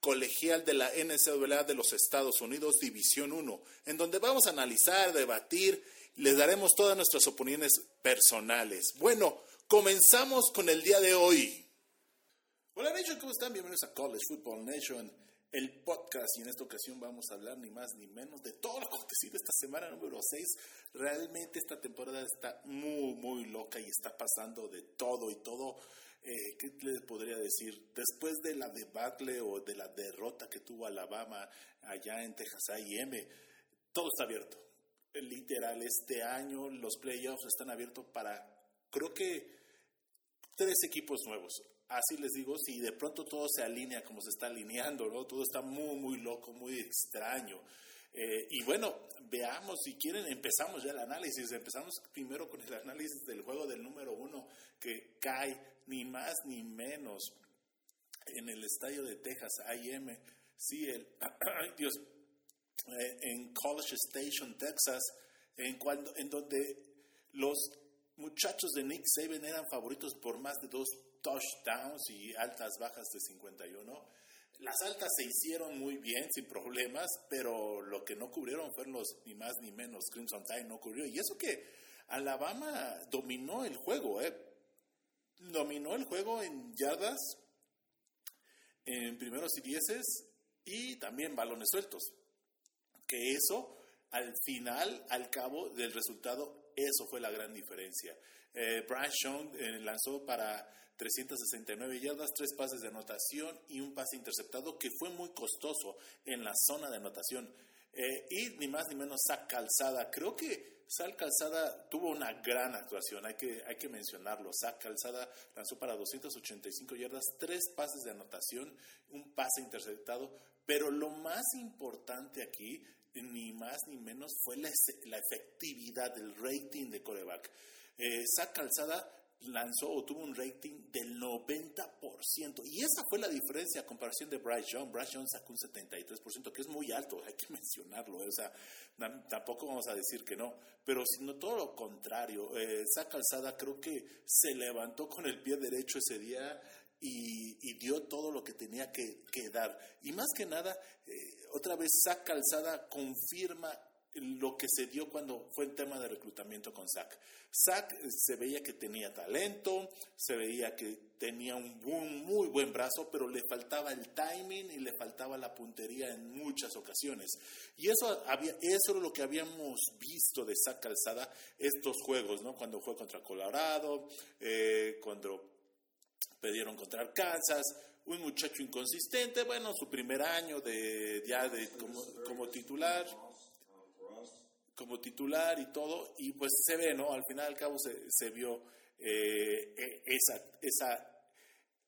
colegial de la NCAA de los Estados Unidos, División 1, en donde vamos a analizar, debatir, les daremos todas nuestras opiniones personales. Bueno, comenzamos con el día de hoy. Hola Nation, ¿cómo están? Bienvenidos a College Football Nation, el podcast, y en esta ocasión vamos a hablar ni más ni menos de todo lo acontecido esta semana número 6. Realmente esta temporada está muy, muy loca y está pasando de todo y todo eh, ¿qué les podría decir? Después de la debacle o de la derrota que tuvo Alabama allá en Texas A&M, todo está abierto. Literal, este año los playoffs están abiertos para, creo que, tres equipos nuevos. Así les digo, si de pronto todo se alinea como se está alineando, ¿no? Todo está muy, muy loco, muy extraño. Eh, y bueno, veamos, si quieren, empezamos ya el análisis. Empezamos primero con el análisis del juego del número uno que cae ni más ni menos en el estadio de Texas, AM, sí, el, Dios, eh, en College Station, Texas, en, cuando, en donde los muchachos de Nick Saban eran favoritos por más de dos touchdowns y altas bajas de 51 las altas se hicieron muy bien, sin problemas, pero lo que no cubrieron fueron los ni más ni menos. Crimson Tide no cubrió. Y eso que Alabama dominó el juego, ¿eh? Dominó el juego en yardas, en primeros y dieces y también balones sueltos. Que eso, al final, al cabo del resultado, eso fue la gran diferencia. Eh, Brian Sean eh, lanzó para 369 yardas, tres pases de anotación y un pase interceptado que fue muy costoso en la zona de anotación. Eh, y ni más ni menos Zach Calzada. Creo que Zach Calzada tuvo una gran actuación, hay que, hay que mencionarlo. Zach Calzada lanzó para 285 yardas, tres pases de anotación, un pase interceptado. Pero lo más importante aquí, ni más ni menos, fue la, la efectividad del rating de coreback. Eh, Zach Calzada lanzó o tuvo un rating del 90%. Y esa fue la diferencia a comparación de Bryce Young. Bryce Young sacó un 73%, que es muy alto, hay que mencionarlo. ¿eh? O sea, tampoco vamos a decir que no. Pero sino todo lo contrario. Eh, Calzada creo que se levantó con el pie derecho ese día y, dio todo lo que tenía que, dar. Y más que nada, eh, otra vez Zach Calzada confirma lo que se dio cuando fue el tema de reclutamiento con Zach. Zach eh, se veía que tenía talento, se veía que tenía un muy buen brazo, pero le faltaba el timing y le faltaba la puntería en muchas ocasiones. Y eso, había, eso era lo que habíamos visto de Zach Calzada estos juegos, ¿no? Cuando fue contra Colorado, eh, cuando perdieron contra Arkansas, un muchacho inconsistente, bueno, su primer año de ya de como titular como titular y todo, y pues se ve, ¿no? Al final al cabo se, vio eh, e, esa, esa,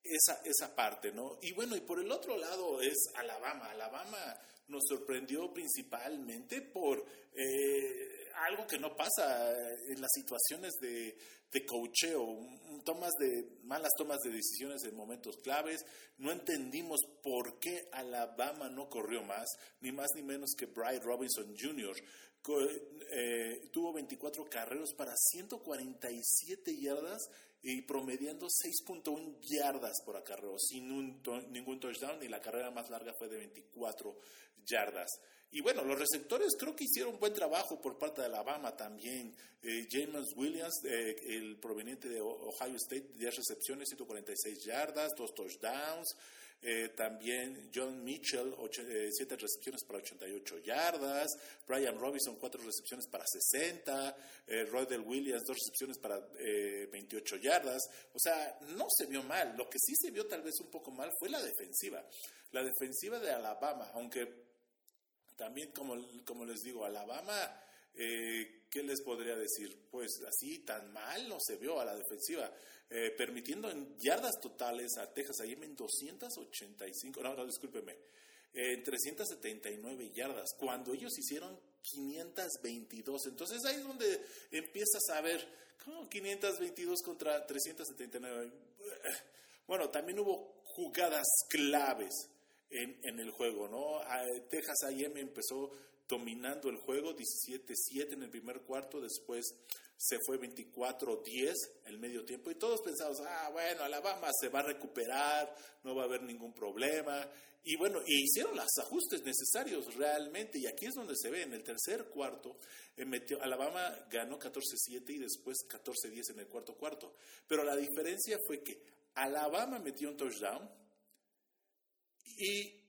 esa, esa parte, ¿no? Y bueno, y por el otro lado es Alabama. Alabama nos sorprendió principalmente por eh, algo que no pasa en las situaciones de, de cocheo, tomas de, malas tomas de decisiones en momentos claves. No entendimos por qué Alabama no corrió más, ni más ni menos que Bryce Robinson Jr. Eh, tuvo 24 carreros para 147 yardas y promediando 6.1 yardas por acarreo, sin ningún touchdown, y la carrera más larga fue de 24 yardas. Y bueno, los receptores creo que hicieron un buen trabajo por parte de Alabama también. Eh, James Williams, eh, el proveniente de Ohio State, 10 recepciones, 146 yardas, 2 touchdowns. Eh, también John Mitchell, 7 recepciones para 88 yardas. Brian Robinson, 4 recepciones para 60. Eh, Rodel Williams, 2 recepciones para 28 yardas. O sea, no se vio mal. Lo que sí se vio tal vez un poco mal fue la defensiva. La defensiva de Alabama, aunque también, como, como les digo, Alabama, eh, ¿qué les podría decir? Pues así tan mal no se vio a la defensiva, eh, permitiendo en yardas totales a Texas A&M en 285, no, no, discúlpeme, en 379 yardas, cuando ellos hicieron 522. Entonces ahí es donde empiezas a ver, ¿cómo 522 contra 379? Bueno, también hubo jugadas claves en, el juego, ¿no? Texas AM empezó dominando el juego, 17-7 en el primer cuarto, después se fue 24-10 el medio tiempo y todos pensamos, ah, bueno, Alabama se va a recuperar, no va a haber ningún problema. Y bueno, y hicieron los ajustes necesarios realmente, y aquí es donde se ve, en el tercer cuarto, eh, metió, Alabama ganó 14-7 y después 14-10 en el cuarto cuarto. Pero la diferencia fue que Alabama metió un touchdown y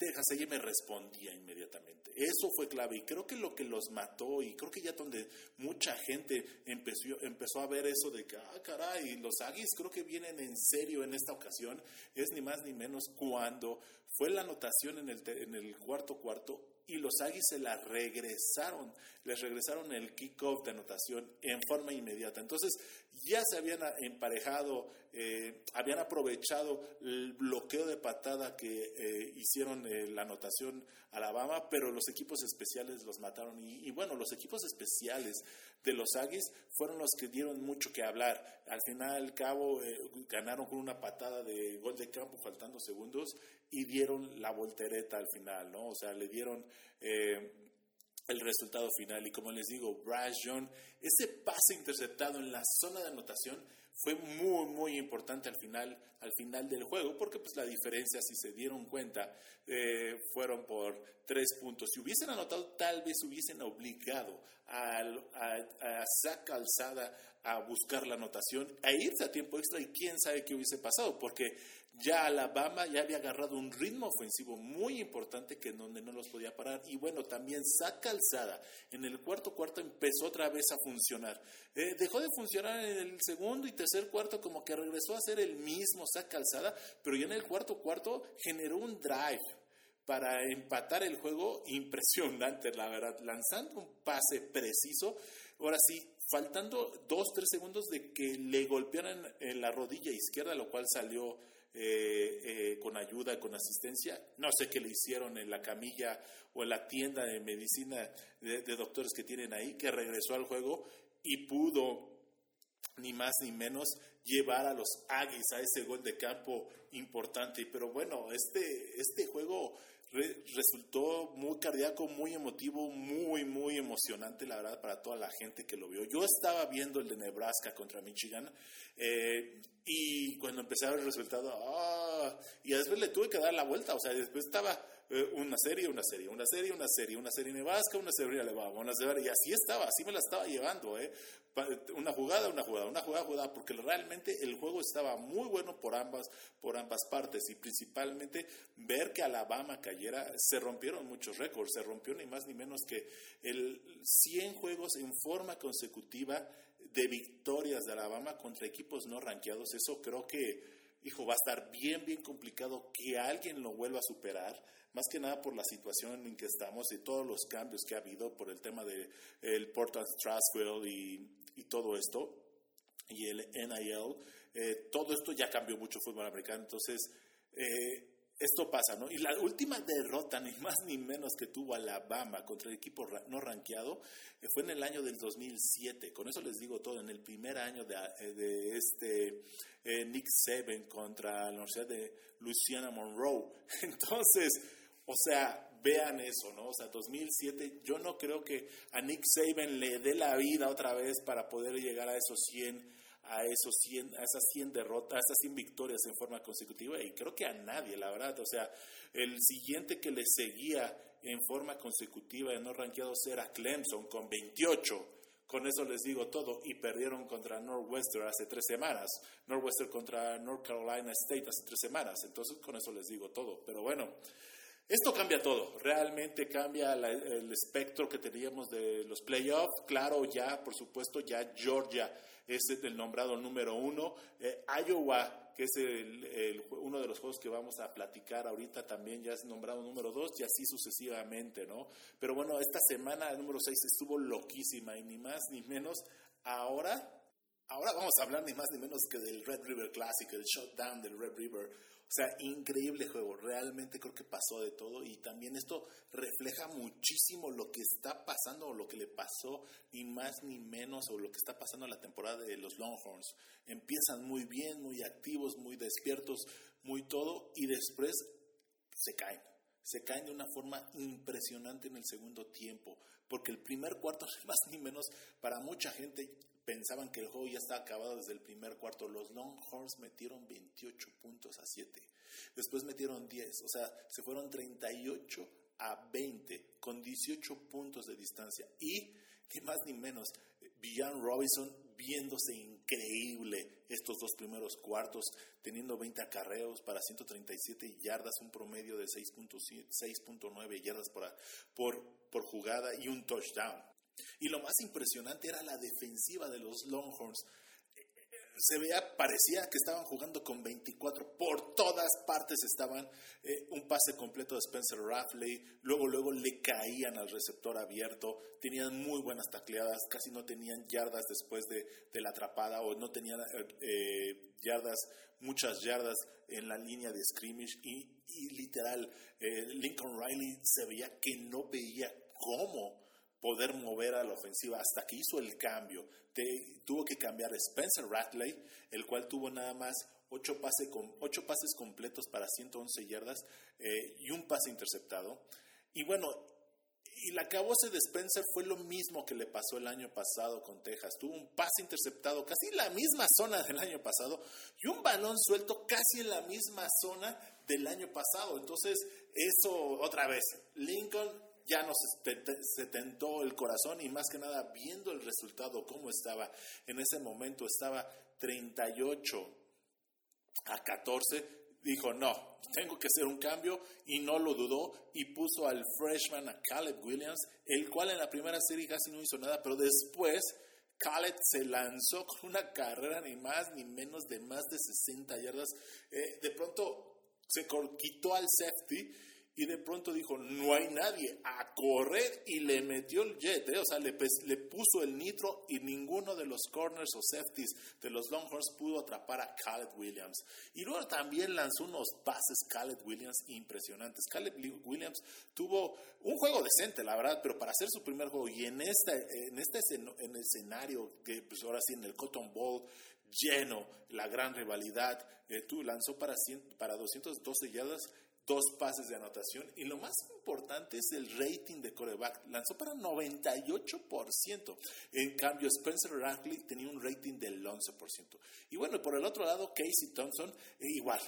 Texas me respondía inmediatamente. Eso fue clave y creo que lo que los mató y creo que ya donde mucha gente empezó, empezó a ver eso de que, ah, caray, los Aggies creo que vienen en serio en esta ocasión, es ni más ni menos cuando fue la anotación en el, en el cuarto cuarto y los Aggies se la regresaron, les regresaron el kickoff de anotación en forma inmediata. Entonces ya se habían emparejado, eh, habían aprovechado el bloqueo de patada que eh, hicieron eh, la anotación Alabama, pero los equipos especiales los mataron. Y, bueno, los equipos especiales de los Aggies fueron los que dieron mucho que hablar. Al final, al cabo, ganaron con una patada de gol de campo faltando segundos y dieron la voltereta al final, ¿no? O sea, le dieron el resultado final. Y como les digo, Bryce Young, ese pase interceptado en la zona de anotación fue muy, muy importante al final, al final del juego, porque pues la diferencia, si se dieron cuenta, eh, fueron por tres puntos. Si hubiesen anotado, tal vez hubiesen obligado a, a, a Zach Calzada a buscar la anotación, a irse a tiempo extra y quién sabe qué hubiese pasado, porque ya Alabama ya había agarrado un ritmo ofensivo muy importante que en donde no los podía parar. Y bueno, también Zach Calzada en el cuarto cuarto empezó otra vez a funcionar. Eh, dejó de funcionar en el segundo y tercer cuarto, como que regresó a ser el mismo Zach Calzada, pero ya en el cuarto cuarto generó un drive para empatar el juego impresionante, la verdad, lanzando un pase preciso. Ahora sí, faltando dos, tres segundos de que le golpearan en la rodilla izquierda, lo cual salió eh, eh, con ayuda, con asistencia. No sé qué le hicieron en la camilla o en la tienda de medicina de, doctores que tienen ahí, que regresó al juego y pudo ni más ni menos llevar a los Aggies a ese gol de campo importante. Pero bueno, este, este juego resultó muy cardíaco, muy emotivo, muy, muy emocionante, la verdad, para toda la gente que lo vio. Yo estaba viendo el de Nebraska contra Michigan eh, y cuando empecé a ver el resultado, ah, y después le tuve que dar la vuelta, o sea, después estaba eh, una serie, una serie, una serie, una serie, una serie Nebraska, una serie Alabama, una serie, y así estaba, así me la estaba llevando, ¿eh? una jugada, una jugada, una jugada, jugada, porque realmente el juego estaba muy bueno por ambas, por ambas partes y principalmente ver que Alabama cayera, se rompieron muchos récords, se rompió ni más ni menos que el 100 juegos en forma consecutiva de victorias de Alabama contra equipos no rankeados, eso creo que hijo, va a estar bien, bien complicado que alguien lo vuelva a superar, más que nada por la situación en que estamos y todos los cambios que ha habido por el tema del de, Portland Straswell y, y, todo esto, y el NIL, eh, todo esto ya cambió mucho el fútbol americano, entonces eh, esto pasa, ¿no? Y la última derrota, ni más ni menos que tuvo Alabama contra el equipo no rankeado, eh, fue en el año del 2007. Con eso les digo todo, en el primer año de, eh, este eh, Nick Saban contra la Universidad de Louisiana Monroe. Entonces, o sea, vean eso, ¿no? O sea, 2007, yo no creo que a Nick Saban le dé la vida otra vez para poder llegar a esos 100 a, esos 100, a esas 100 derrotas, a esas 100 victorias en forma consecutiva y creo que a nadie, la verdad. O sea, el siguiente que le seguía en forma consecutiva de no rankeados era Clemson con 28. Con eso les digo todo. Y perdieron contra Northwestern hace tres semanas. Northwestern contra North Carolina State hace tres semanas. Entonces con eso les digo todo. Pero bueno, esto cambia todo, realmente cambia el espectro que teníamos de los playoffs. Claro, ya, por supuesto, ya Georgia es el nombrado número uno. Eh, Iowa, que es el, uno de los juegos que vamos a platicar ahorita, también ya es nombrado número dos y así sucesivamente, ¿no? Pero bueno, esta semana el número seis estuvo loquísima y ni más ni menos. Ahora Ahora vamos a hablar ni más ni menos que del Red River Classic, el shutdown del Red River. O sea, increíble juego. Realmente creo que pasó de todo y también esto refleja muchísimo lo que está pasando o lo que le pasó, ni más ni menos, o lo que está pasando en la temporada de los Longhorns. Empiezan muy bien, muy activos, muy despiertos, muy todo y después se caen. Se caen de una forma impresionante en el segundo tiempo, porque el primer cuarto, más ni menos, para mucha gente pensaban que el juego ya estaba acabado desde el primer cuarto. Los Longhorns metieron 28 puntos a 7. Después metieron 10, o sea, se fueron 38 a 20 con 18 puntos de distancia. Y, ni más ni menos, Villan Robinson viéndose increíble estos dos primeros cuartos, teniendo 20 acarreos para 137 yardas, un promedio de 6.9 yardas por, por, por jugada y un touchdown. Y lo más impresionante era la defensiva de los Longhorns. Se veía, parecía que estaban jugando con 24. Por todas partes estaban eh, un pase completo de Spencer Rafley. Luego, luego le caían al receptor abierto. Tenían muy buenas tacleadas. Casi no tenían yardas después de, la atrapada o no tenían eh, eh, yardas, muchas yardas en la línea de scrimmage. Y, literal, Lincoln Riley se veía que no veía cómo poder mover a la ofensiva hasta que hizo el cambio. tuvo que cambiar Spencer Ratley, el cual tuvo nada más ocho, pase con, ocho pases completos para 111 yardas eh, y un pase interceptado. Y bueno, y la cabose de Spencer fue lo mismo que le pasó el año pasado con Texas. Tuvo un pase interceptado casi en la misma zona del año pasado y un balón suelto casi en la misma zona del año pasado. Entonces, eso otra vez, Lincoln ya nos se tentó el corazón y más que nada viendo el resultado, cómo estaba en ese momento, estaba 38 a 14, dijo, no, tengo que hacer un cambio y no lo dudó y puso al freshman a Caleb Williams, el cual en la primera serie casi no hizo nada, pero después Caleb se lanzó con una carrera ni más ni menos de más de 60 yardas. Eh, de pronto se quitó al safety y de pronto dijo, no hay nadie, a correr y le metió el jet, ¿eh? o sea, le, le, puso el nitro y ninguno de los corners o safeties de los Longhorns pudo atrapar a Caleb Williams. Y luego también lanzó unos pases Caleb Williams impresionantes. Caleb Williams tuvo un juego decente, la verdad, pero para hacer su primer juego y en este, en este en escenario, que pues ahora sí en el Cotton Bowl, lleno, la gran rivalidad, eh, tú lanzó para, 100, para 212 yardas dos pases de anotación y lo más importante es el rating de coreback. Lanzó para 98%. En cambio, Spencer Rattler tenía un rating del 11%. Y bueno, por el otro lado, Casey Thompson, eh, igual.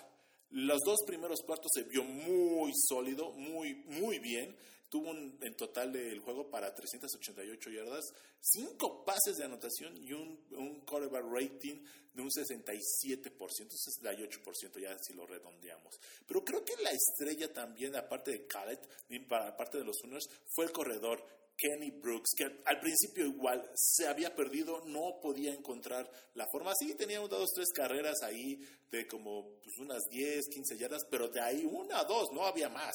Los dos primeros cuartos se vio muy sólido, muy, muy bien. Tuvo un, en total del juego para 388 yardas, cinco pases de anotación y un, un quarterback rating de un 67%, 68% ya si lo redondeamos. Pero creo que la estrella también, aparte de Khaled, para parte de los Sooners, fue el corredor Kenny Brooks, que al principio igual se había perdido, no podía encontrar la forma. Sí, tenía dos, tres carreras ahí de como pues, unas 10, 15 yardas, pero de ahí una dos, no había más.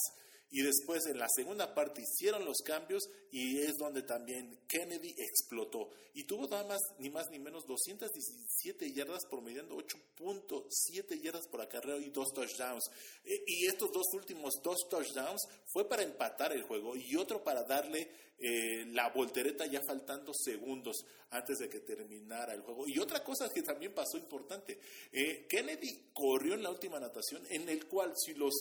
Y después en la segunda parte hicieron los cambios y es donde también Kennedy explotó. Y tuvo nada más, ni más ni menos, 217 yardas promediando 8.7 yardas por acarreo y dos touchdowns. E, y estos dos últimos dos touchdowns fue para empatar el juego y otro para darle eh, la voltereta ya faltando segundos antes de que terminara el juego. Y otra cosa que también pasó importante, eh, Kennedy corrió en la última natación en el cual si los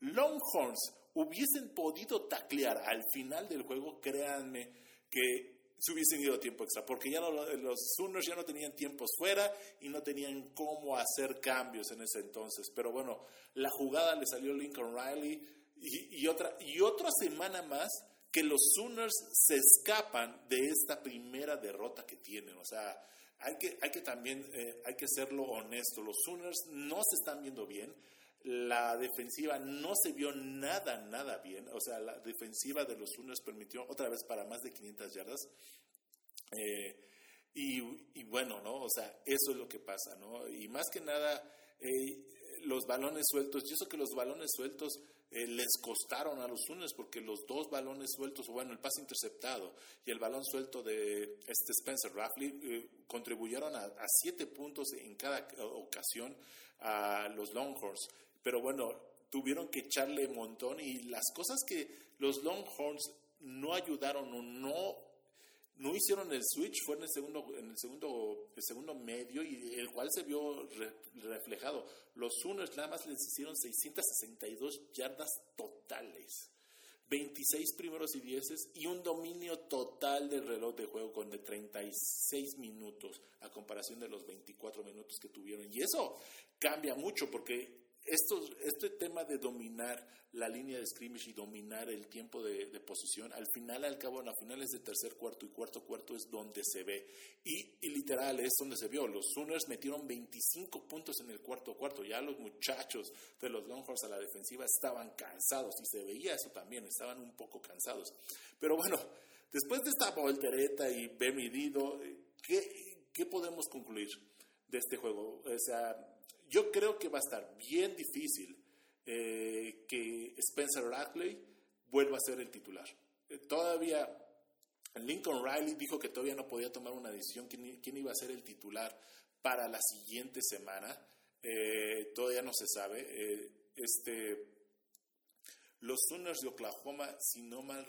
Longhorns hubiesen podido taclear al final del juego, créanme que se hubiesen ido a tiempo extra, porque ya los Sooners ya no tenían tiempos fuera y no tenían cómo hacer cambios en ese entonces. Pero bueno, la jugada le salió Lincoln Riley y, otra, y otra semana más que los Sooners se escapan de esta primera derrota que tienen. O sea, hay que, hay que también, eh, hay que serlo honesto, los Sooners no se están viendo bien la defensiva no se vio nada, nada bien. O sea, la defensiva de los Sooners permitió otra vez para más de 500 yardas. Eh, y, bueno, ¿no? O sea, eso es lo que pasa, ¿no? Y más que nada, eh, los balones sueltos, yo sé que los balones sueltos eh, les costaron a los Sooners porque los dos balones sueltos, bueno, el pase interceptado y el balón suelto de este Spencer Raffley eh, contribuyeron a, siete puntos en cada ocasión a los Longhorns. Pero bueno, tuvieron que echarle un montón y las cosas que los Longhorns no ayudaron o no no hicieron el switch, fue en el segundo, en el segundo, segundo medio y el cual se vio reflejado. Los Sooners nada más les hicieron 662 yardas totales. 26 primeros y dieces y un dominio total del reloj de juego con de 36 minutos a comparación de los 24 minutos que tuvieron. Y eso cambia mucho porque este tema de dominar la línea de scrimmage y dominar el tiempo de, posición, al final, al cabo, en las finales de tercer cuarto y cuarto cuarto es donde se ve. Y, literal es donde se vio. Los Sooners metieron 25 puntos en el cuarto cuarto. Ya los muchachos de los Longhorns a la defensiva estaban cansados y se veía eso también, estaban un poco cansados. Pero bueno, después de esta voltereta y B medido, ¿qué, ¿qué podemos concluir de este juego? O sea, yo creo que va a estar bien difícil eh, que Spencer Radley vuelva a ser el titular. Eh, todavía Lincoln Riley dijo que todavía no podía tomar una decisión quién, iba a ser el titular para la siguiente semana. Eh, todavía no se sabe. este, los Sooners de Oklahoma, si no mal,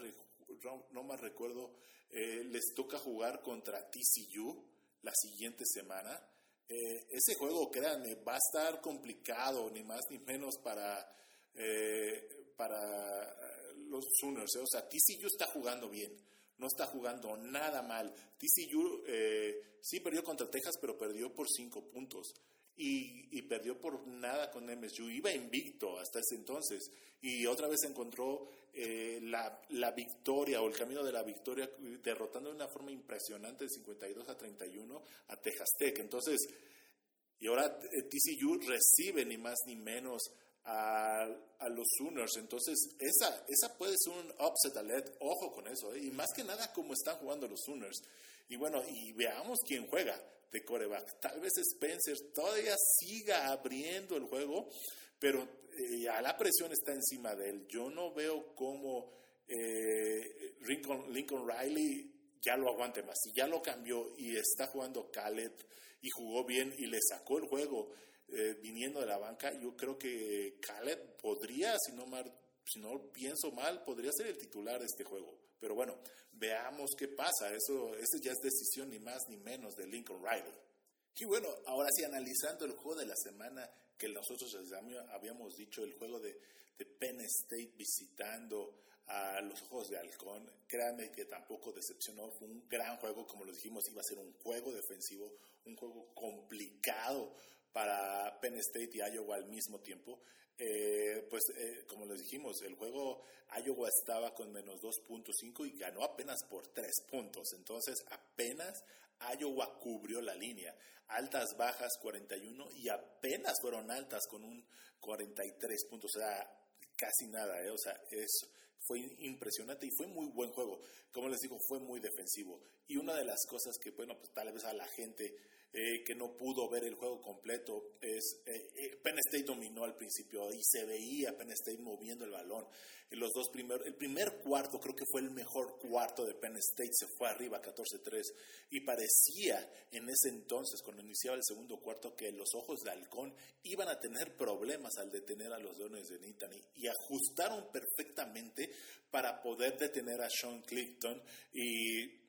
no mal recuerdo, les toca jugar contra TCU la siguiente semana. Eh, ese juego, créanme, va a estar complicado, ni más ni menos para, eh, para los Sooners. ¿eh? O sea, TCU está jugando bien, no está jugando nada mal. TCU sí perdió contra Texas, pero perdió por cinco puntos y, perdió por nada con MSU. Iba invicto hasta ese entonces y otra vez encontró eh, la, la, victoria o el camino de la victoria derrotando de una forma impresionante de 52 a 31 a Texas Tech. Entonces, y ahora eh, TCU recibe ni más ni menos a, a, los Sooners. Entonces, esa, esa puede ser un upset alert. Ojo con eso. ¿eh? Y más que nada, cómo están jugando los Sooners. Y bueno, y veamos quién juega de coreback. Tal vez Spencer todavía siga abriendo el juego, pero eh, la presión está encima de él. Yo no veo cómo eh, Lincoln, Riley ya lo aguante más. Si ya lo cambió y está jugando Khaled y jugó bien y le sacó el juego eh, viniendo de la banca, yo creo que Khaled podría, si no, si no pienso mal, podría ser el titular de este juego. Pero bueno, veamos qué pasa. Eso, eso ya es decisión ni más ni menos de Lincoln Riley. Y bueno, ahora sí, analizando el juego de la semana que nosotros habíamos dicho, el juego de, de Penn State visitando a los Ojos de Halcón, créanme que tampoco decepcionó, fue un gran juego, como lo dijimos, iba a ser un juego defensivo, un juego complicado para Penn State y Iowa al mismo tiempo. Eh, pues eh, como les dijimos, el juego Iowa estaba con menos 2.5 y ganó apenas por 3 puntos. Entonces apenas Iowa cubrió la línea. Altas, bajas, 41 y apenas fueron altas con un 43 puntos. O sea, casi nada. ¿eh? O sea, es, fue impresionante y fue muy buen juego. Como les digo, fue muy defensivo. Y una de las cosas que, bueno, pues tal vez a la gente eh, que no pudo ver el juego completo. Es, eh, eh, Penn State dominó al principio y se veía Penn State moviendo el balón. Los dos primeros, el primer cuarto creo que fue el mejor cuarto de Penn State, se fue arriba 14-3 y parecía en ese entonces, cuando iniciaba el segundo cuarto, que los ojos de Halcón iban a tener problemas al detener a los Leones de Nittany y ajustaron perfectamente para poder detener a Sean Clifton y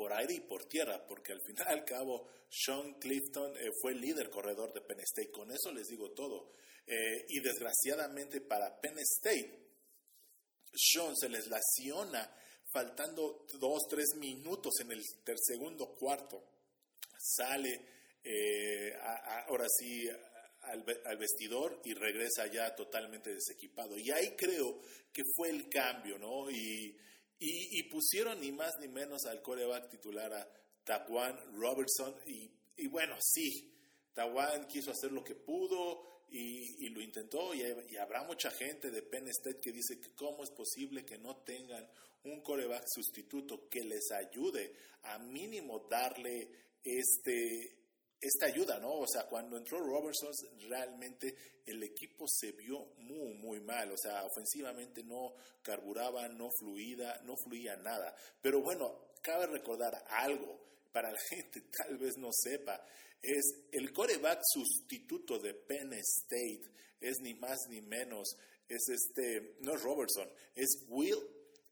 por aire y por tierra, porque al final al cabo Sean Clifton eh, fue el líder corredor de Penn State. Con eso les digo todo. Eh, y desgraciadamente para Penn State, Sean se les lesiona faltando dos, tres minutos en el segundo cuarto. Sale eh, ahora sí al, vestidor y regresa ya totalmente desequipado. Y ahí creo que fue el cambio, ¿no? Y, y, pusieron ni más ni menos al coreback titular a Tawan Robertson. Y, bueno, sí, Tawan quiso hacer lo que pudo y, lo intentó. Y, habrá mucha gente de Penn State que dice que cómo es posible que no tengan un coreback sustituto que les ayude a mínimo darle este esta ayuda, ¿no? O sea, cuando entró Robertson, realmente el equipo se vio muy, muy mal. O sea, ofensivamente no carburaba, no fluida, no fluía nada. Pero bueno, cabe recordar algo para la gente tal vez no sepa, es el coreback sustituto de Penn State, es ni más ni menos, es este, no es Robertson, es Will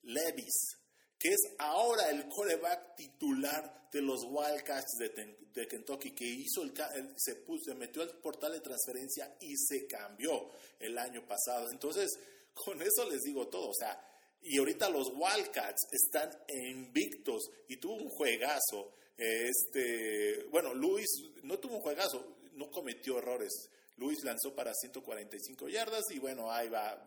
Levis que es ahora el coreback titular de los Wildcats de, Kentucky, que hizo el, se, puso, se metió al portal de transferencia y se cambió el año pasado. Entonces, con eso les digo todo, o sea, y ahorita los Wildcats están invictos y tuvo un juegazo. Este, bueno, Luis no tuvo un juegazo, no cometió errores. Luis lanzó para 145 yardas y bueno, ahí va.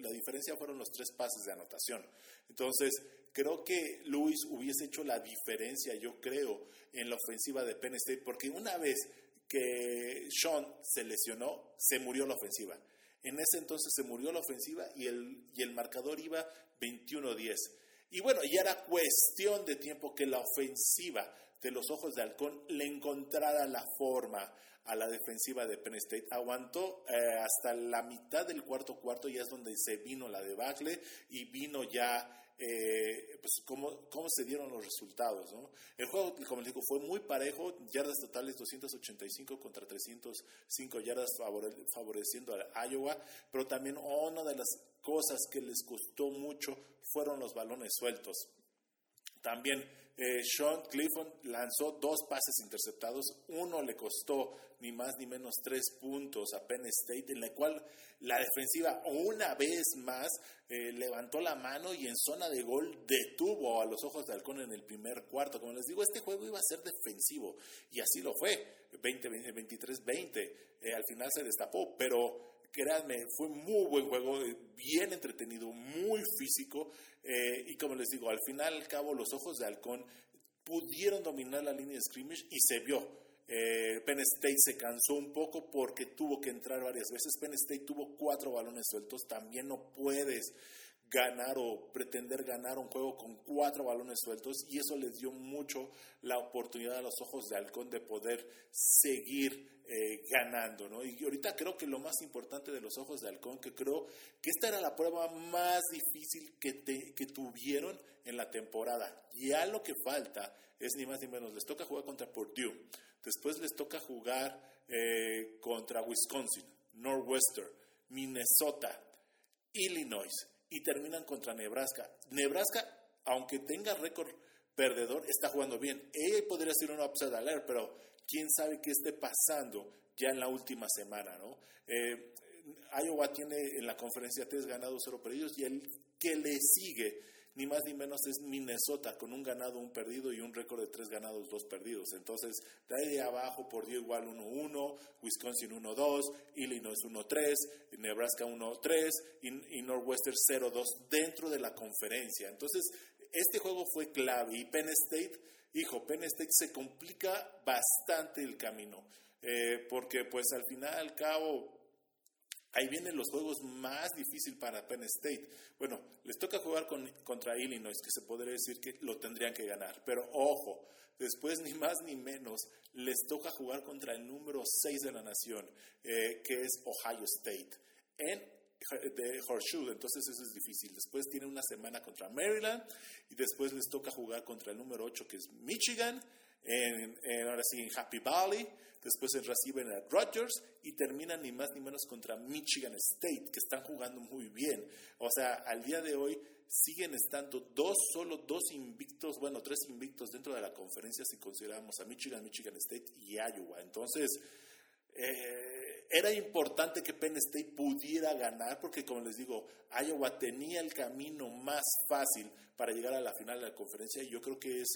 la diferencia fueron los tres pases de anotación. Entonces, creo que Luis hubiese hecho la diferencia, yo creo, en la ofensiva de Penn State, porque una vez que Sean se lesionó, se murió la ofensiva. En ese entonces se murió la ofensiva y el, y el marcador iba 21-10. Y bueno, ya era cuestión de tiempo que la ofensiva de los ojos de halcón le encontrara la forma a la defensiva de Penn State. Aguantó eh, hasta la mitad del cuarto cuarto, ya es donde se vino la debacle y vino ya eh, pues cómo, cómo, se dieron los resultados. ¿no? El juego, como les digo, fue muy parejo, yardas totales 285 contra 305 yardas favoreciendo a Iowa, pero también una de las cosas que les costó mucho fueron los balones sueltos. También eh, Sean Clifford lanzó dos pases interceptados. Uno le costó ni más ni menos tres puntos a Penn State, en la cual la defensiva una vez más eh, levantó la mano y en zona de gol detuvo a los ojos de halcón en el primer cuarto. Como les digo, este juego iba a ser defensivo y así lo fue. 23-20, eh, al final se destapó, pero créanme, fue muy buen juego, bien entretenido, muy físico. Eh, y como les digo, al final al cabo, los ojos de Halcón pudieron dominar la línea de scrimmage y se vio. Eh, Penn State se cansó un poco porque tuvo que entrar varias veces. Penn State tuvo cuatro balones sueltos. También no puedes ganar o pretender ganar un juego con cuatro balones sueltos y eso les dio mucho la oportunidad a los ojos de Halcón de poder seguir eh, ganando, ¿no? Y ahorita creo que lo más importante de los ojos de halcón, que creo que esta era la prueba más difícil que, que tuvieron en la temporada. Ya lo que falta es ni más ni menos, les toca jugar contra Purdue, después les toca jugar eh, contra Wisconsin, Northwestern, Minnesota, Illinois y terminan contra Nebraska. Nebraska, aunque tenga récord perdedor, está jugando bien. Él podría ser una upside alert, pero quién sabe qué esté pasando ya en la última semana, ¿no? Eh, Iowa tiene en la conferencia tres ganados, cero perdidos, y el que le sigue, ni más ni menos, es Minnesota, con un ganado, un perdido y un récord de tres ganados, dos perdidos. Entonces, de ahí de abajo, por dio igual 1-1, Wisconsin 1-2, Illinois 1-3, Nebraska 1-3 y, y Northwestern 0-2 dentro de la conferencia. Entonces, este juego fue clave y Penn State hijo, Penn State se complica bastante el camino, eh, porque pues al final, al cabo, ahí vienen los juegos más difíciles para Penn State. Bueno, les toca jugar con, contra Illinois, que se podría decir que lo tendrían que ganar, pero ojo, después ni más ni menos les toca jugar contra el número 6 de la nación, eh, que es Ohio State, en de Horseshoe, entonces eso es difícil. Después tiene una semana contra Maryland y después les toca jugar contra el número 8 que es Michigan, en, ahora sí en Happy Valley, después reciben a Rogers y terminan ni más ni menos contra Michigan State, que están jugando muy bien. O sea, al día de hoy siguen estando dos, solo dos invictos, bueno, tres invictos dentro de la conferencia si consideramos a Michigan, Michigan State y Iowa. Entonces, eh, era importante que Penn State pudiera ganar porque, como les digo, Iowa tenía el camino más fácil para llegar a la final de la conferencia y yo creo que es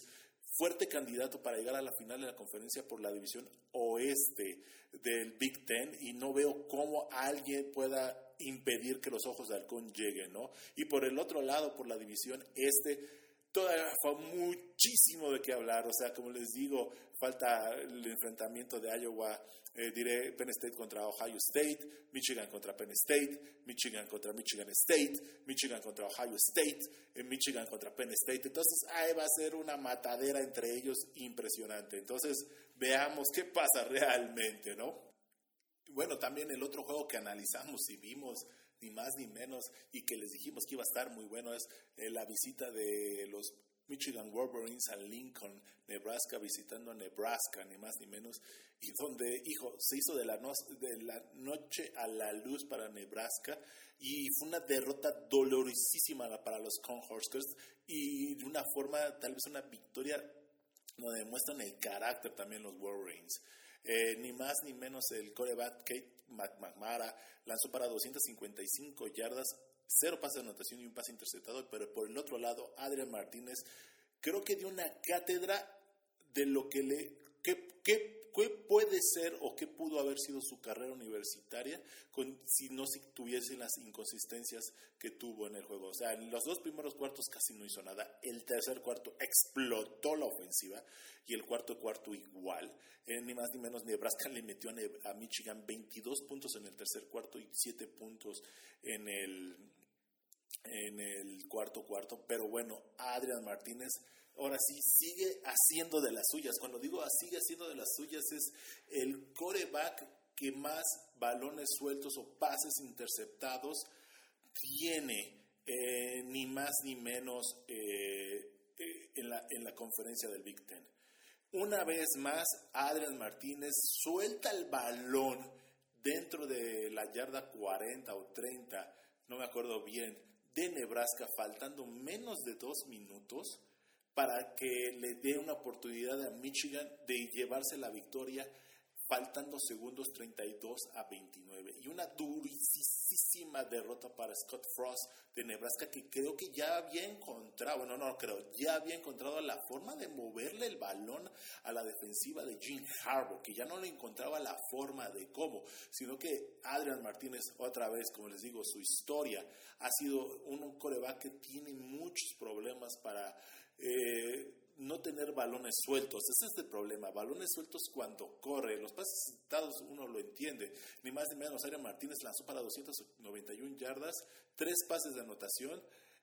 fuerte candidato para llegar a la final de la conferencia por la división oeste del Big Ten y no veo cómo alguien pueda impedir que los ojos de halcón lleguen, ¿no? Y por el otro lado, por la división este, todavía fue muchísimo de qué hablar. O sea, como les digo, falta el enfrentamiento de Iowa, eh, diré Penn State contra Ohio State, Michigan contra Penn State, Michigan contra Michigan State, Michigan contra Ohio State, eh, Michigan contra Penn State. Entonces, ahí va a ser una matadera entre ellos impresionante. Entonces, veamos qué pasa realmente, ¿no? Bueno, también el otro juego que analizamos y vimos ni más ni menos, y que les dijimos que iba a estar muy bueno, es eh, la visita de los Michigan Wolverines a Lincoln, Nebraska, visitando Nebraska, ni más ni menos, y donde, hijo, se hizo de la, de la noche a la luz para Nebraska, y fue una derrota dolorosísima para los Cornhuskers, y de una forma, tal vez una victoria donde demuestran el carácter también los Wolverines. Eh, ni más ni menos el coreback Kate McMara lanzó para 255 yardas, cero pases de anotación y un pase interceptado, pero por el otro lado, Adrian Martínez creo que dio una cátedra de lo que le... Que, ¿Qué puede ser o qué pudo haber sido su carrera universitaria si no si tuviese las inconsistencias que tuvo en el juego? O sea, en los dos primeros cuartos casi no hizo nada. El tercer cuarto explotó la ofensiva y el cuarto cuarto igual. Eh, ni más ni menos, Nebraska le metió a, Michigan 22 puntos en el tercer cuarto y 7 puntos en el, en el cuarto cuarto. Pero bueno, Adrian Martínez ahora sí sigue haciendo de las suyas. Cuando digo sigue haciendo de las suyas es el coreback que más balones sueltos o pases interceptados tiene, eh, ni más ni menos eh, eh, en, la, en la conferencia del Big Ten. Una vez más, Adrian Martínez suelta el balón dentro de la yarda 40 o 30, no me acuerdo bien, de Nebraska, faltando menos de dos minutos para que le dé una oportunidad a Michigan de llevarse la victoria faltando segundos 32 a 29. Y una durísima derrota para Scott Frost de Nebraska que creo que ya había encontrado, bueno, no creo, ya había encontrado la forma de moverle el balón a la defensiva de Jim Harbaugh, que ya no le encontraba la forma de cómo, sino que Adrian Martínez, otra vez, como les digo, su historia ha sido un coreback que tiene muchos problemas para eh, no tener balones sueltos. Ese es el problema. Balones sueltos cuando corre. Los pases citados uno lo entiende. Ni más ni menos. Ariel Martínez lanzó para 291 yardas, tres pases de anotación.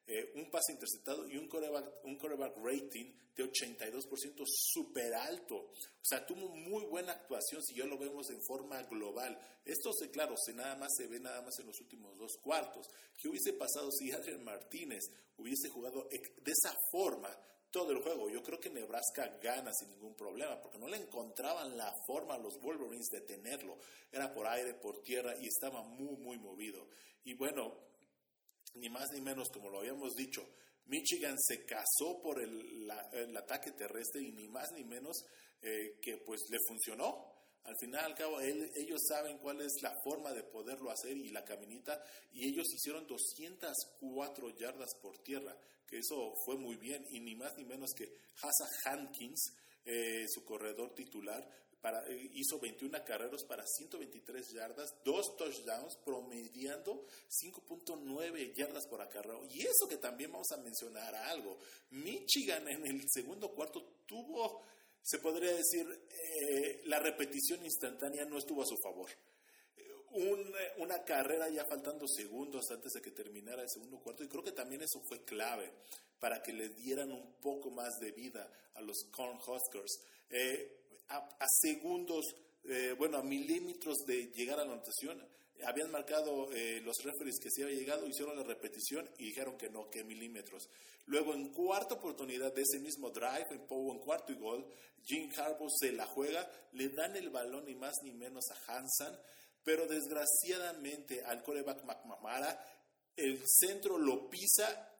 Eh, un pase interceptado y un coreback, un rating de 82% súper alto. O sea, tuvo muy buena actuación si yo lo vemos en forma global. Esto, se, claro, se nada más se ve nada más en los últimos dos cuartos. ¿Qué hubiese pasado si Adrian Martínez hubiese jugado de esa forma todo el juego? Yo creo que Nebraska gana sin ningún problema, porque no le encontraban la forma a los Wolverines de tenerlo. Era por aire, por tierra y estaba muy, muy movido. Y bueno, ni más ni menos, como lo habíamos dicho, Michigan se casó por el, ataque terrestre y ni más ni menos eh, que pues le funcionó. Al final, al cabo, ellos saben cuál es la forma de poderlo hacer y la caminita, y ellos hicieron 204 yardas por tierra, que eso fue muy bien, y ni más ni menos que Hassa Hankins, eh, su corredor titular, eh, hizo 21 carreras para 123 yardas, dos touchdowns, promediando 5.9 yardas por acarreo. Y eso que también vamos a mencionar algo. Michigan en el segundo cuarto tuvo, se podría decir, eh, la repetición instantánea no estuvo a su favor. una carrera ya faltando segundos antes de que terminara el segundo cuarto y creo que también eso fue clave para que le dieran un poco más de vida a los Cornhuskers. Eh, a, segundos, eh, bueno, a milímetros de llegar a la anotación. Habían marcado eh, los referees que se había llegado, hicieron la repetición y dijeron que no, que milímetros. Luego, en cuarta oportunidad de ese mismo drive, en, en cuarto y gol, Jim Harbaugh se la juega, le dan el balón ni más ni menos a Hansan, pero desgraciadamente al coreback McMamara, el centro lo pisa,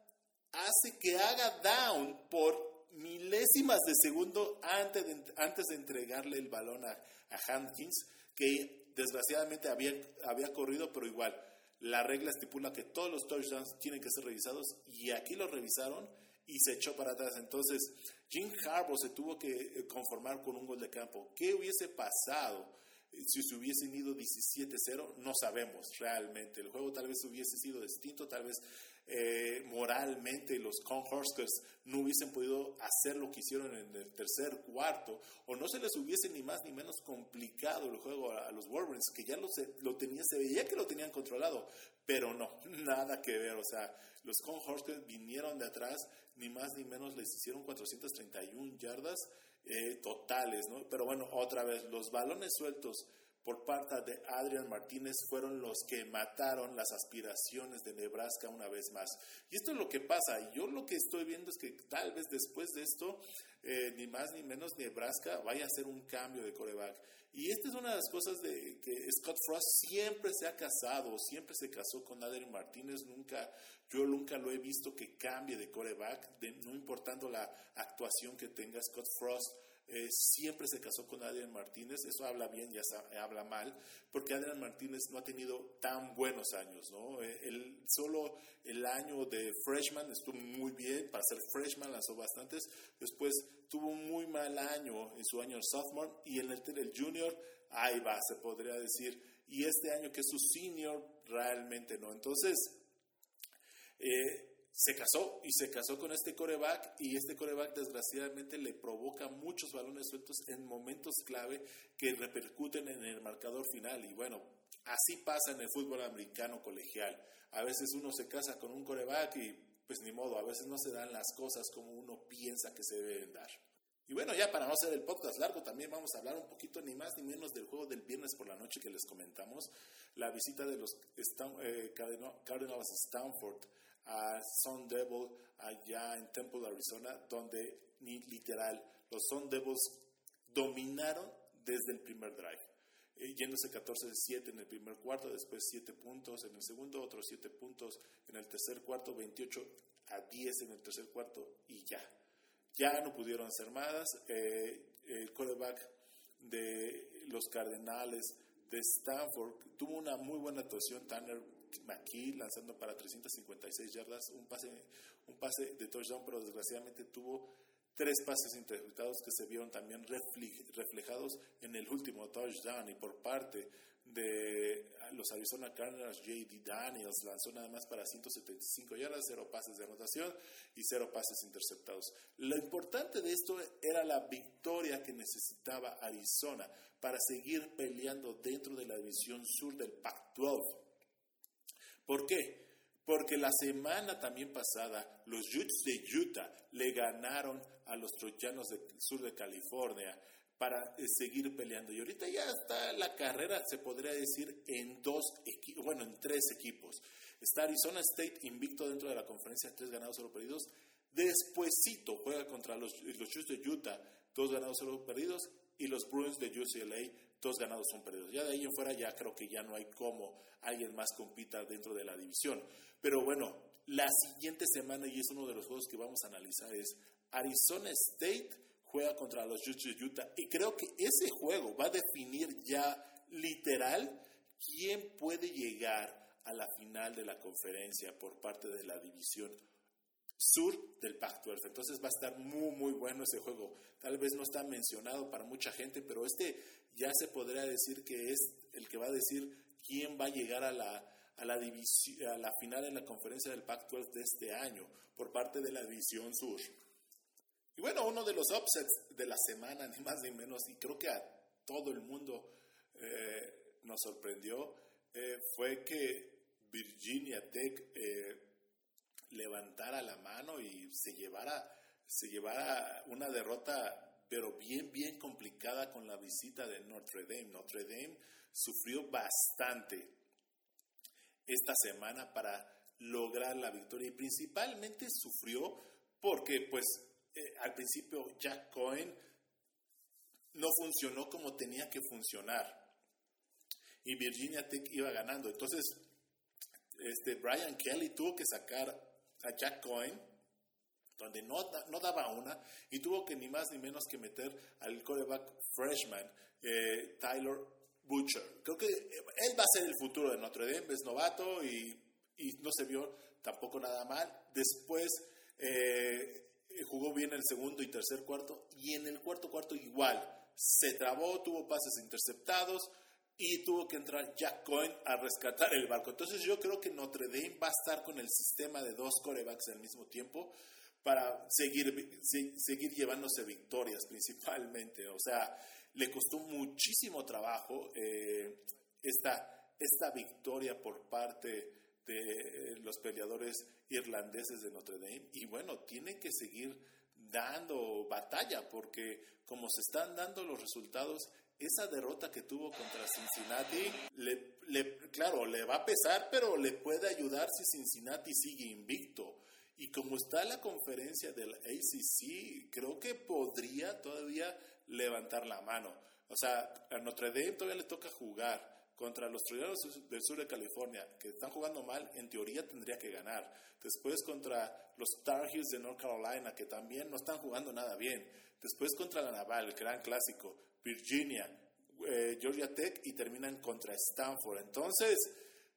hace que haga down por milésimas de segundo antes de, antes de entregarle el balón a, a Hankins, que desgraciadamente había, había corrido, pero igual, la regla estipula que todos los touchdowns tienen que ser revisados y aquí lo revisaron y se echó para atrás. Entonces, Jim Harbaugh se tuvo que eh, conformar con un gol de campo. ¿Qué hubiese pasado si se hubiesen ido 17-0? No sabemos realmente. El juego tal vez hubiese sido distinto, tal vez eh, moralmente los Cornhuskers no hubiesen podido hacer lo que hicieron en el tercer cuarto, o no se les hubiese ni más ni menos complicado el juego a, los Wolverines, que ya lo, se, lo tenía, se veía que lo tenían controlado, pero no, nada que ver, o sea, los Cornhuskers vinieron de atrás, ni más ni menos les hicieron 431 yardas eh, totales, ¿no? Pero bueno, otra vez, los balones sueltos por parte de Adrian Martínez fueron los que mataron las aspiraciones de Nebraska una vez más. Y esto es lo que pasa. Y yo lo que estoy viendo es que tal vez después de esto, eh, ni más ni menos Nebraska vaya a hacer un cambio de coreback. Y esta es una de las cosas de que Scott Frost siempre se ha casado, siempre se casó con Adrian Martínez, nunca, yo nunca lo he visto que cambie de coreback, no importando la actuación que tenga Scott Frost eh, siempre se casó con Adrian Martínez, eso habla bien, ya habla mal, porque Adrian Martínez no ha tenido tan buenos años, ¿no? Eh, solo el año de freshman estuvo muy bien, para ser freshman lanzó bastantes, después tuvo un muy mal año en su año sophomore y en el, el junior, ahí va, se podría decir, y este año que es su senior, realmente no. Entonces, eh, se casó y se casó con este coreback y este coreback desgraciadamente le provoca muchos balones sueltos en momentos clave que repercuten en el marcador final y bueno, así pasa en el fútbol americano colegial. A veces uno se casa con un coreback y pues ni modo, a veces no se dan las cosas como uno piensa que se deben dar. Y bueno, ya para no hacer el podcast largo, también vamos a hablar un poquito ni más ni menos del juego del viernes por la noche que les comentamos, la visita de los eh, Cardinals Stanford a Sun Devil allá en Temple, Arizona, donde literal los Sun Devils dominaron desde el primer drive. Eh, yéndose 14-7 en el primer cuarto, después 7 puntos en el segundo, otros 7 puntos en el tercer cuarto, 28 a 10 en el tercer cuarto y ya. Ya no pudieron hacer más. Eh, el quarterback de los Cardenales de Stanford tuvo una muy buena actuación, Tanner McKee lanzando para 356 yardas, un pase, un pase de touchdown, pero desgraciadamente tuvo tres pases interceptados que se vieron también reflejados en el último touchdown y por parte de los Arizona Cardinals, J.D. Daniels lanzó nada más para 175 yardas, cero pases de anotación y cero pases interceptados. Lo importante de esto era la victoria que necesitaba Arizona para seguir peleando dentro de la división sur del Pac-12. ¿Por qué? Porque la semana también pasada los Utes de Utah le ganaron a los troyanos del sur de California para eh, seguir peleando. Y ahorita ya está la carrera, se podría decir, en dos bueno, en tres equipos. Está Arizona State invicto dentro de la conferencia, tres ganados, solo perdidos. Despuésito juega contra los, los de Utah, dos ganados, solo perdidos. Y los Bruins de UCLA, dos ganados, son perdidos. Ya de ahí en fuera ya creo que ya no hay cómo alguien más compita dentro de la división. Pero bueno, la siguiente semana, y es uno de los juegos que vamos a analizar, es Arizona State juega contra los Utah. Y creo que ese juego va a definir ya literal quién puede llegar a la final de la conferencia por parte de la división sur del Pac-12. Entonces va a estar muy, muy bueno ese juego. Tal vez no está mencionado para mucha gente, pero este ya se podría decir que es el que va a decir quién va a llegar a la, a la, a la final en la conferencia del Pac-12 de este año por parte de la división sur. Y bueno, uno de los upsets de la semana, ni más ni menos, y creo que a todo el mundo eh, nos sorprendió, eh, fue que Virginia Tech eh, levantara la mano y se llevara, se llevara una derrota, pero bien, bien complicada con la visita de Notre Dame. Notre Dame sufrió bastante esta semana para lograr la victoria y principalmente sufrió porque pues eh, al principio Jack Cohen no funcionó como tenía que funcionar. Y Virginia Tech iba ganando. Entonces, este, Brian Kelly tuvo que sacar a Jack Cohen, donde no, no daba una, y tuvo que ni más ni menos que meter al quarterback freshman, eh, Tyler Butcher. Creo que él va a ser el futuro de Notre Dame, es novato y, y no se vio tampoco nada mal. Después eh, eh, jugó bien el segundo y tercer cuarto y en el cuarto cuarto igual. Se trabó, tuvo pases interceptados, y tuvo que entrar Jack Cohen a rescatar el barco. Entonces yo creo que Notre Dame va a estar con el sistema de dos corebacks al mismo tiempo para seguir, seguir llevándose victorias principalmente. O sea, le costó muchísimo trabajo eh, esta, esta victoria por parte de los peleadores irlandeses de Notre Dame. Y bueno, tienen que seguir dando batalla porque como se están dando los resultados, esa derrota que tuvo contra Cincinnati, le, claro, le va a pesar, pero le puede ayudar si Cincinnati sigue invicto. Y como está la conferencia del ACC, creo que podría todavía levantar la mano. O sea, a Notre Dame todavía le toca jugar contra los Troyanos del sur de California, que están jugando mal, en teoría tendría que ganar. Después contra los Tar Heels de North Carolina, que también no están jugando nada bien. Después contra la Naval, el gran clásico. Virginia, eh, Georgia Tech y terminan contra Stanford. Entonces,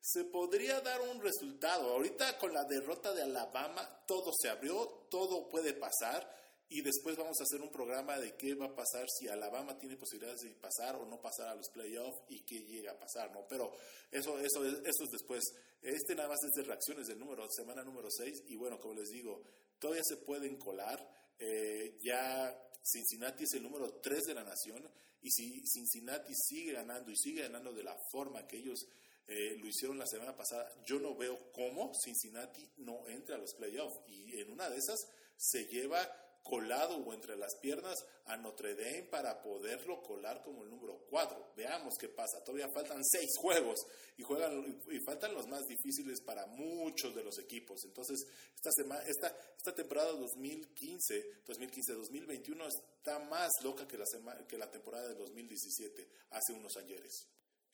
se podría dar un resultado. Ahorita con la derrota de Alabama, todo se abrió, todo puede pasar. Y después vamos a hacer un programa de qué va a pasar si Alabama tiene posibilidades de pasar o no pasar a los playoffs y qué llega a pasar, ¿no? Pero eso, eso, eso es después. Este nada más es de reacciones del número, semana número 6. Y bueno, como les digo, todavía se pueden colar. Eh, ya Cincinnati es el número 3 de la nación. Y si Cincinnati sigue ganando y sigue ganando de la forma que ellos eh, lo hicieron la semana pasada, yo no veo cómo Cincinnati no entre a los playoffs. Y en una de esas se lleva colado o entre las piernas a Notre Dame para poderlo colar como el número 4. Veamos qué pasa. Todavía faltan seis juegos y, juegan, y faltan los más difíciles para muchos de los equipos. Entonces, esta, semana, esta, esta temporada 2015, 2015-2021 está más loca que la, que la temporada de 2017, hace unos ayeres.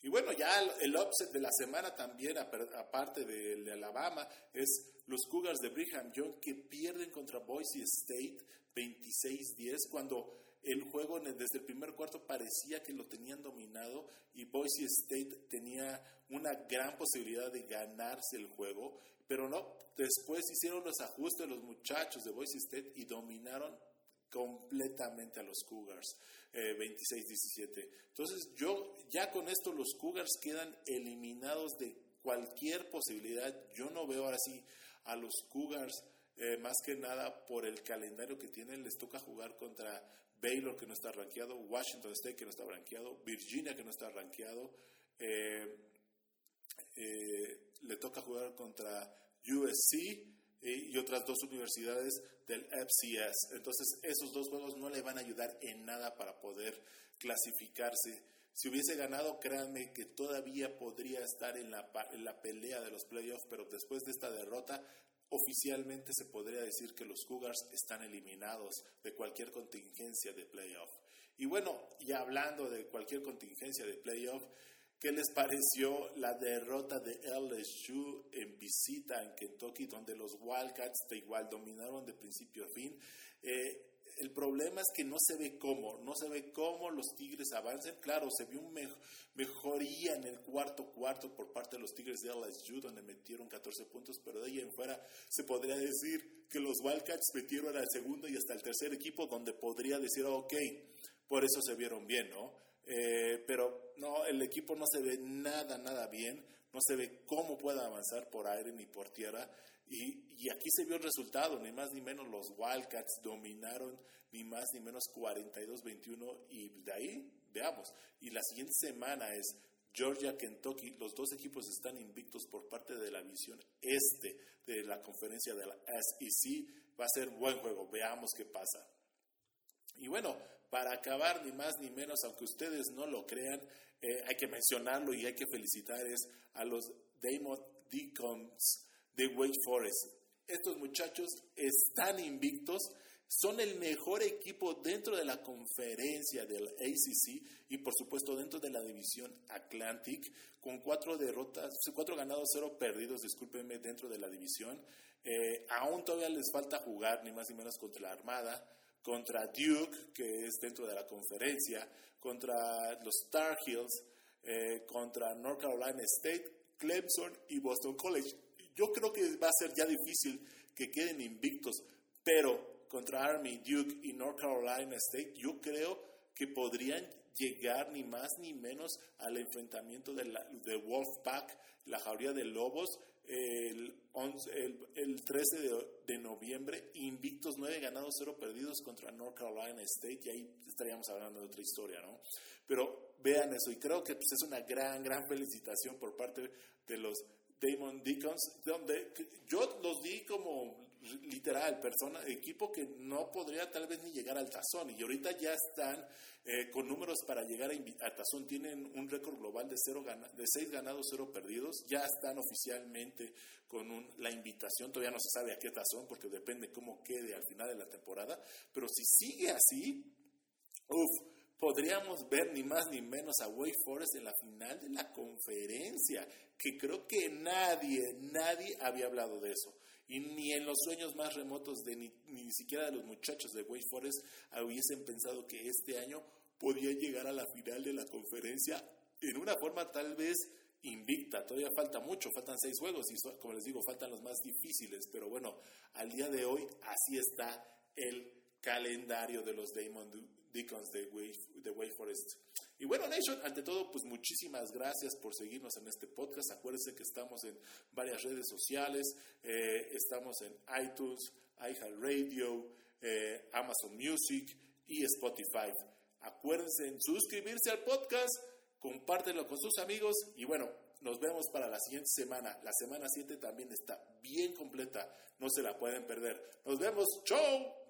Y bueno, ya el, upset de la semana también, aparte de, Alabama, es los Cougars de Brigham Young que pierden contra Boise State 26-10 cuando el juego desde el primer cuarto parecía que lo tenían dominado y Boise State tenía una gran posibilidad de ganarse el juego, pero no, después hicieron los ajustes los muchachos de Boise State y dominaron completamente a los Cougars, 26-17. Eh, Entonces, yo ya con esto los Cougars quedan eliminados de cualquier posibilidad. Yo no veo ahora sí a los Cougars, eh, más que nada por el calendario que tienen, les toca jugar contra Baylor que no está rankeado, Washington State que no está rankeado, Virginia que no está rankeado, eh, le toca jugar contra USC y otras dos universidades del FCS. Entonces, esos dos juegos no le van a ayudar en nada para poder clasificarse. Si hubiese ganado, créanme que todavía podría estar en la, en la pelea de los playoffs, pero después de esta derrota, oficialmente se podría decir que los Cougars están eliminados de cualquier contingencia de playoff. Y bueno, ya hablando de cualquier contingencia de playoff, ¿Qué les pareció la derrota de LSU en visita en Kentucky, donde los Wildcats de igual dominaron de principio a fin? Eh, el problema es que no se ve cómo, no se ve cómo los Tigres avancen. Claro, se vio una mejoría en el cuarto cuarto por parte de los Tigres de LSU, donde metieron 14 puntos, pero de ahí en fuera se podría decir que los Wildcats metieron al segundo y hasta el tercer equipo, donde podría decir, ok, por eso se vieron bien, ¿no? Eh, pero no, el equipo no se ve nada, nada bien, no se ve cómo puede avanzar por aire ni por tierra. Y, y, aquí se vio el resultado, ni más ni menos los Wildcats dominaron, ni más ni menos 42-21 y de ahí veamos. Y la siguiente semana es Georgia, Kentucky, los dos equipos están invictos por parte de la visión este de la conferencia de la SEC. Va a ser buen juego, veamos qué pasa. Y bueno, para acabar, ni más ni menos, aunque ustedes no lo crean, eh, hay que mencionarlo y hay que felicitar a los Damon Deacons de Wake Forest. Estos muchachos están invictos, son el mejor equipo dentro de la conferencia del ACC y por supuesto dentro de la división Atlantic, con cuatro derrotas, cuatro ganados, cero perdidos, discúlpenme, dentro de la división. Eh, aún todavía les falta jugar, ni más ni menos, contra la Armada contra Duke, que es dentro de la conferencia, contra los Star Heels, eh, contra North Carolina State, Clemson y Boston College. Yo creo que va a ser ya difícil que queden invictos, pero contra Army, Duke y North Carolina State, yo creo que podrían llegar ni más ni menos al enfrentamiento de, la, de Wolfpack, la jauría de lobos, el, el, 13 de, noviembre, invictos 9 ganados, 0 perdidos contra North Carolina State, y ahí estaríamos hablando de otra historia, ¿no? Pero vean eso, y creo que pues, es una gran, gran felicitación por parte de los Damon Deacons, donde yo los di como literal, persona, equipo que no podría tal vez ni llegar al tazón. Y ahorita ya están eh, con números para llegar a, tazón, tienen un récord global de, cero de 6 ganados, 0 perdidos, ya están oficialmente con la invitación, todavía no se sabe a qué tazón porque depende cómo quede al final de la temporada, pero si sigue así, uff, podríamos ver ni más ni menos a Wake Forest en la final de la conferencia, que creo que nadie, nadie había hablado de eso. Y ni en los sueños más remotos de ni, ni siquiera de los muchachos de Wake Forest hubiesen pensado que este año podía llegar a la final de la conferencia en una forma tal vez invicta. Todavía falta mucho, faltan seis juegos y como les digo, faltan los más difíciles. Pero bueno, al día de hoy así está el calendario de los Damon Deacons de Wake, Forest. Y bueno, Nation, ante todo, pues muchísimas gracias por seguirnos en este podcast. Acuérdense que estamos en varias redes sociales, eh, estamos en iTunes, iHeartRadio, eh, Amazon Music y Spotify. Acuérdense en suscribirse al podcast, compártelo con sus amigos y bueno, nos vemos para la siguiente semana. La semana 7 también está bien completa, no se la pueden perder. Nos vemos, chao.